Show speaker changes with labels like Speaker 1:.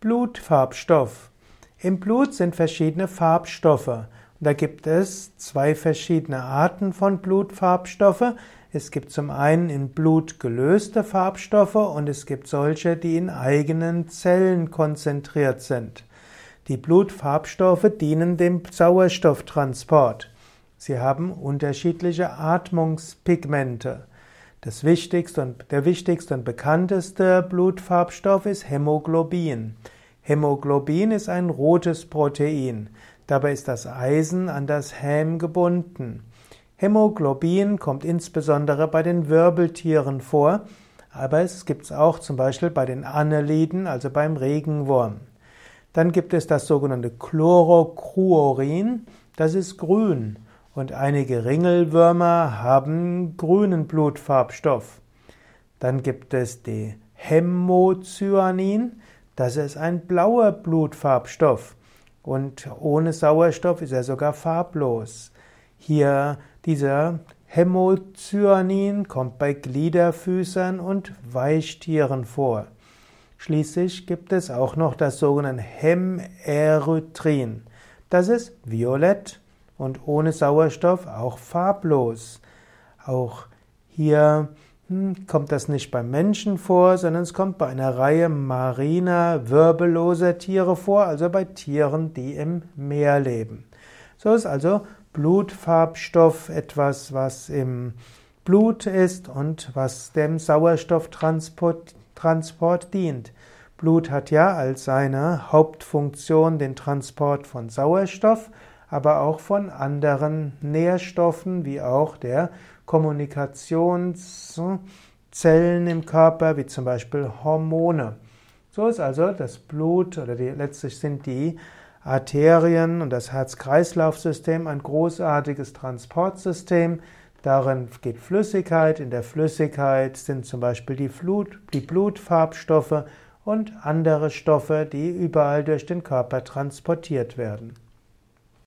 Speaker 1: Blutfarbstoff. Im Blut sind verschiedene Farbstoffe. Da gibt es zwei verschiedene Arten von Blutfarbstoffe. Es gibt zum einen in Blut gelöste Farbstoffe und es gibt solche, die in eigenen Zellen konzentriert sind. Die Blutfarbstoffe dienen dem Sauerstofftransport. Sie haben unterschiedliche Atmungspigmente. Das wichtigste und, der wichtigste und bekannteste Blutfarbstoff ist Hämoglobin. Hämoglobin ist ein rotes Protein. Dabei ist das Eisen an das Häm gebunden. Hämoglobin kommt insbesondere bei den Wirbeltieren vor, aber es gibt es auch zum Beispiel bei den Anneliden, also beim Regenwurm. Dann gibt es das sogenannte Chlorocruorin, das ist grün und einige Ringelwürmer haben grünen Blutfarbstoff. Dann gibt es die Hämocyanin, das ist ein blauer Blutfarbstoff und ohne Sauerstoff ist er sogar farblos. Hier dieser Hämocyanin kommt bei Gliederfüßern und Weichtieren vor. Schließlich gibt es auch noch das sogenannte Hämerythrin. Das ist violett und ohne Sauerstoff auch farblos. Auch hier kommt das nicht beim Menschen vor, sondern es kommt bei einer Reihe mariner, wirbelloser Tiere vor, also bei Tieren, die im Meer leben. So ist also Blutfarbstoff etwas, was im Blut ist und was dem Sauerstofftransport Transport dient. Blut hat ja als seine Hauptfunktion den Transport von Sauerstoff aber auch von anderen Nährstoffen, wie auch der Kommunikationszellen im Körper, wie zum Beispiel Hormone. So ist also das Blut oder die, letztlich sind die Arterien und das Herz-Kreislauf-System ein großartiges Transportsystem. Darin geht Flüssigkeit, in der Flüssigkeit sind zum Beispiel die, Blut, die Blutfarbstoffe und andere Stoffe, die überall durch den Körper transportiert werden.